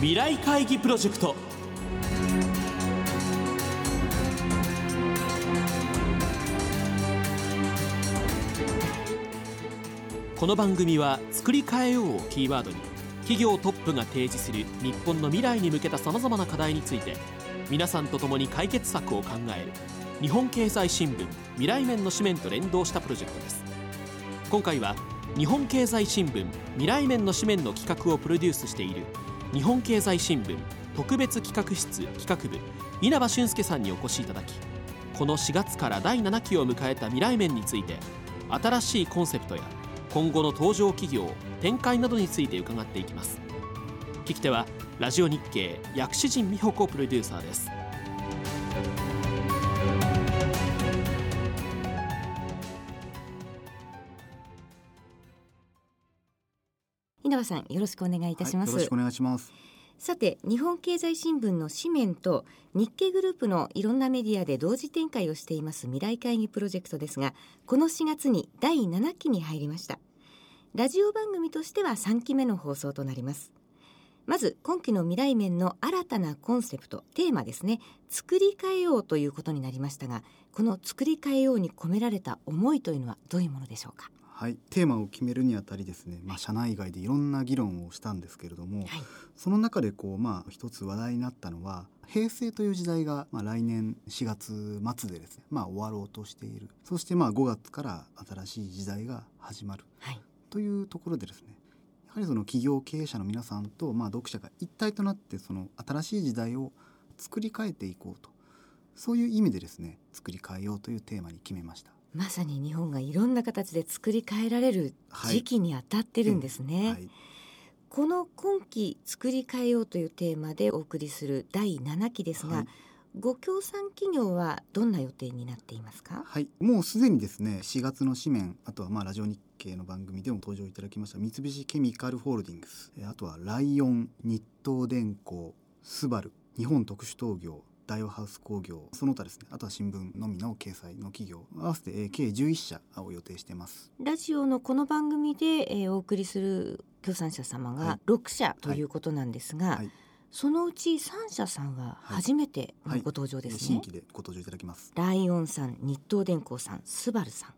未来会議プロジェクト。この番組は「作り変えよう」をキーワードに企業トップが提示する日本の未来に向けたさまざまな課題について皆さんと共に解決策を考える日本経済新聞未来面の紙面と連動したプロジェクトです。今回は日本経済新聞未来面の紙面の企画をプロデュースしている日本経済新聞特別企画室企画部稲葉俊介さんにお越しいただきこの4月から第7期を迎えた未来面について新しいコンセプトや今後の登場企業展開などについて伺っていきます。聞き手はラジオ日経薬師陣美穂子プロデューサーです。稲葉さんよろしくお願いいたします、はい、よろしくお願いします。さて日本経済新聞の紙面と日経グループのいろんなメディアで同時展開をしています未来会議プロジェクトですがこの4月に第7期に入りました。ラジオ番組としては3期目の放送となります。まず今期の未来面の新たなコンセプトテーマですね。作り変えようということになりましたがこの作り変えように込められた思いというのはどういうものでしょうか？はい、テーマを決めるにあたりですね、まあ、社内外でいろんな議論をしたんですけれども、はい、その中でこう、まあ、一つ話題になったのは平成という時代が、まあ、来年4月末でですね、まあ、終わろうとしている。そしてまあ5月から新しい時代が始まる、はい、というところでですねやはりその企業経営者の皆さんと、まあ、読者が一体となってその新しい時代を作り変えていこうと。そういう意味でですね作り変えようというテーマに決めました。まさに日本がいろんな形で作り変えられる時期にあたってるんですね。はいはい、この今期作り変えようというテーマでお送りする第7期ですが、はい、ご協賛企業はどんな予定になっていますか？はい、もうすでにですね、4月の紙面、あとはまあラジオ日経の番組でも登場いただきました三菱ケミカルホールディングス、あとはライオン、日東電工、スバル、日本特殊陶業、大和ハウス工業その他ですねあとは新聞のみの掲載の企業合わせて計11社を予定しています。ラジオのこの番組で、えお送りする協賛者様が6社ということなんですが、はい。はい。そのうち三社さんは初めてのご登場ですね、新規でご登場いただきます。ライオンさん日東電工さんスバルさん。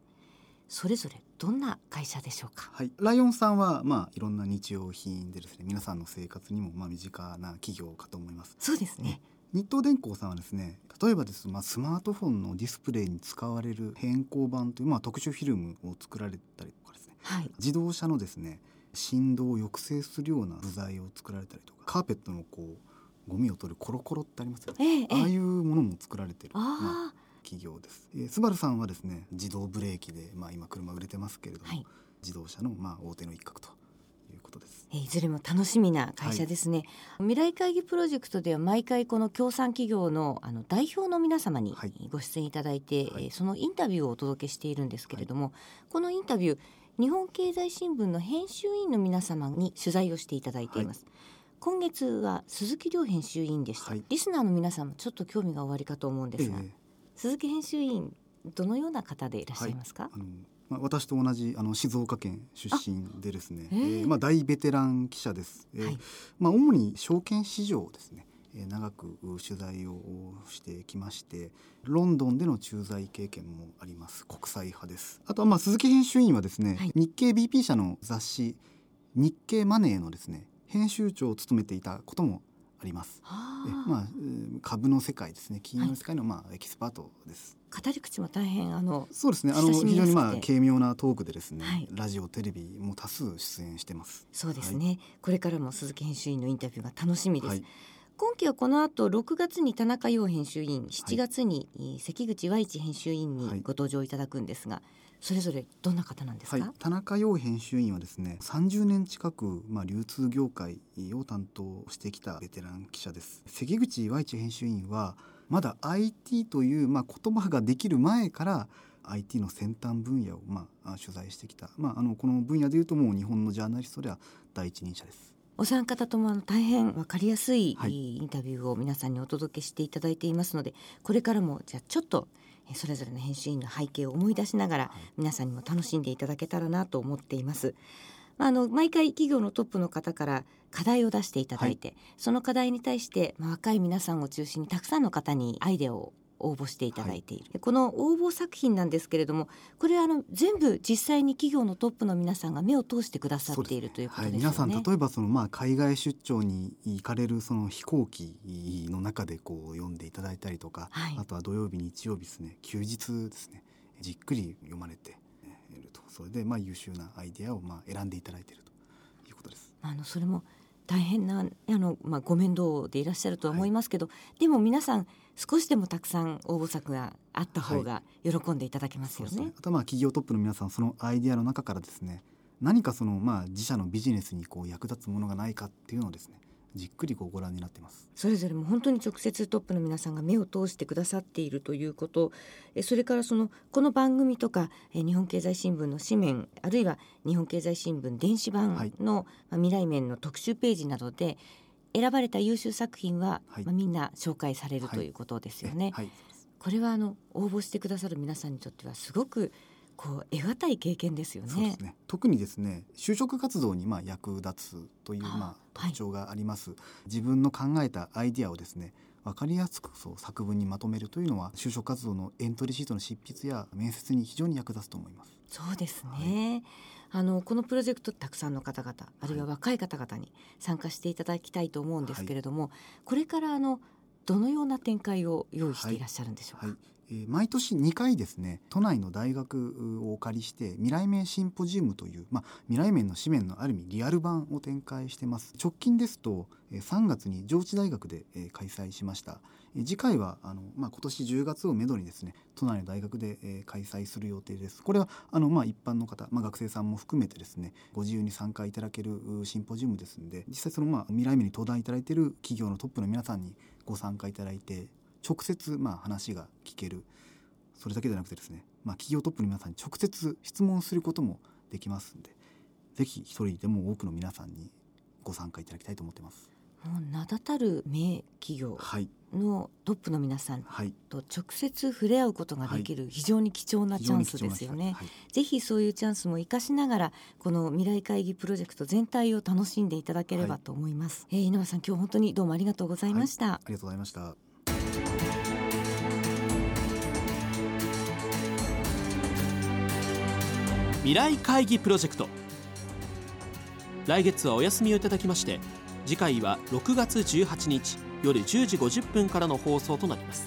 それぞれどんな会社でしょうか？はい、ライオンさんはまあいろんな日用品でですね、皆さんの生活にもまあ身近な企業かと思います。そうですね。日東電工さんはですね例えばです、まあ、スマートフォンのディスプレイに使われる変更板という、まあ、特殊フィルムを作られたりとかですね、はい、自動車のですね振動を抑制するような部材を作られたりとかカーペットのこうゴミを取るコロコロってありますよね、ええ、ああいうものも作られてる、まあ、企業です。えー、スバルさんはですね自動ブレーキで、まあ、今車売れてますけれども、はい、自動車のまあ大手の一角とことです。いずれも楽しみな会社ですね、はい、未来会議プロジェクトでは毎回この協賛企業のあの代表の皆様にご出演いただいて、はい、そのインタビューをお届けしているんですけれども、はい、このインタビュー日本経済新聞の編集員の皆様に取材をしていただいています。今月は鈴木亮編集員でした、リスナーの皆さんもちょっと興味がおありかと思うんですが、えー、鈴木編集員どのような方でいらっしゃいますか、私と同じあの静岡県出身でですね、えー、まあ、大ベテラン記者です、えー、はい、まあ、主に証券市場ですね。長く取材をしてきましてロンドンでの駐在経験もあります。国際派です。あとはまあ鈴木編集員はですね、はい、日経 BP 社の雑誌日経マネーのですね編集長を務めていたこともあります。えまあ株の世界ですね。金融の世界のまあエキスパートです。語り口も大変あのそうですね。あの非常にまあ軽妙なトークでですね、はい、ラジオテレビも多数出演してます。そうですね、はい、これからも鈴木編集員のインタビューが楽しみです。はい。今期はこの後6月に田中陽編集員7月に関口和一編集員にご登場いただくんですが、それぞれどんな方なんですか、はい、田中陽編集員はですね30年近く、まあ、流通業界を担当してきたベテラン記者です。関口和一編集員はまだ IT という、まあ、言葉ができる前から IT の先端分野を、まあ、取材してきた、まあ、あのこの分野でいうともう日本のジャーナリストでは第一人者です。お三方とも大変分かりやすいインタビューを皆さんにお届けしていただいていますのでこれからもじゃあちょっとそれぞれの編集員の背景を思い出しながら皆さんにも楽しんでいただけたらなと思っています。あの毎回企業のトップの方から課題を出していただいて、はい、その課題に対して、まあ、若い皆さんを中心にたくさんの方にアイデアを応募していただいている、はい、この応募作品なんですけれどもこれあの全部実際に企業のトップの皆さんが目を通してくださっている、ね、ということですね、はい、皆さん例えばそのまあ海外出張に行かれるその飛行機の中でこう読んでいただいたりとか、はい、あとは土曜日日曜日ですね。休日ですね。じっくり読まれてとそれでまあ優秀なアイデアをまあ選んでいただいているということです。あのそれも大変なあの、まあ、ご面倒でいらっしゃるとは思いますけど、はい、でも皆さん少しでもたくさん応募作があった方が喜んでいただけますよね。はい、ねあとまあ企業トップの皆さんそのアイデアの中からですね何かそのまあ自社のビジネスにこう役立つものがないかっていうのをですねじっくりこうご覧になってます。それぞれも本当に直接トップの皆さんが目を通してくださっているということ。えそれからそのこの番組とかえ日本経済新聞の紙面あるいは日本経済新聞電子版の、未来面の特集ページなどで選ばれた優秀作品は、はい、まあ、みんな紹介されるということですよね。はい、これはあの応募してくださる皆さんにとってはすごくこう得難い経験ですよね。ね。特にですね就職活動にまあ役立つというまあ特徴があります、はい、自分の考えたアイディアをですね分かりやすくそう作文にまとめるというのは就職活動のエントリーシートの執筆や面接に非常に役立つと思います。そうですね、はい、あのこのプロジェクトたくさんの方々あるいは若い方々に参加していただきたいと思うんですけれども、はい、これからあのどのような展開を用意していらっしゃるんでしょうか？はい。え毎年2回ですね都内の大学をお借りして未来面シンポジウムという、まあ、未来面の紙面のある意味リアル版を展開してます。直近ですと3月に上智大学で開催しました。次回はあの、まあ、今年10月をめどにですね都内の大学で開催する予定です。これはあの、まあ、一般の方、まあ、学生さんも含めてですねご自由に参加いただけるシンポジウムですので実際その、まあ、未来面に登壇いただいている企業のトップの皆さんにご参加いただいて直接まあ話が聞ける。それだけでなくてですね、まあ、企業トップの皆さんに直接質問することもできますんでぜひ一人でも多くの皆さんにご参加いただきたいと思ってます。もう名だたる名企業のトップの皆さんと直接触れ合うことができる非常に貴重なチャンスですよね、はい、ぜひそういうチャンスも生かしながらこの未来会議プロジェクト全体を楽しんでいただければと思います、はい、えー、井上さん今日本当にどうもありがとうございました、はい、ありがとうございました未来会議プロジェクト。来月はお休みをいただきまして次回は6月18日夜10時50分からの放送となります。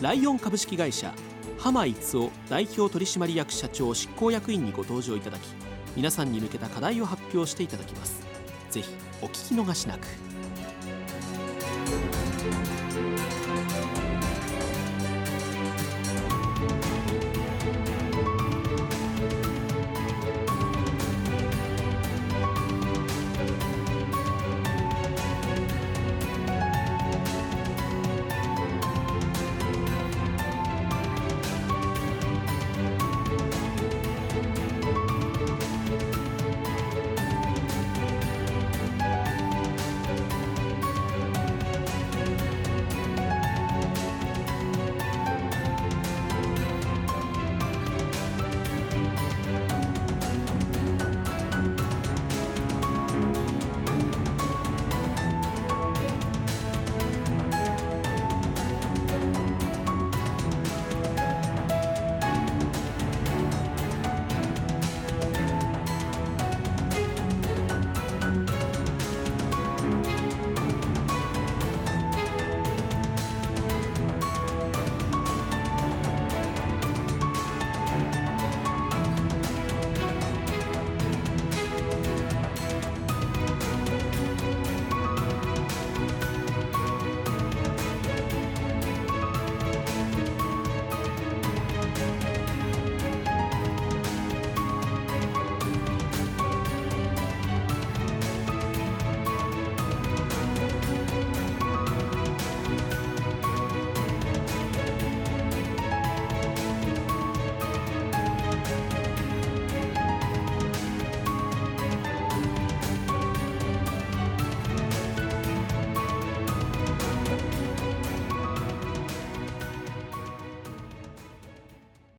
ライオン株式会社浜逸夫代表取締役社長執行役員にご登場いただき皆さんに向けた課題を発表していただきます。ぜひお聞き逃しなく。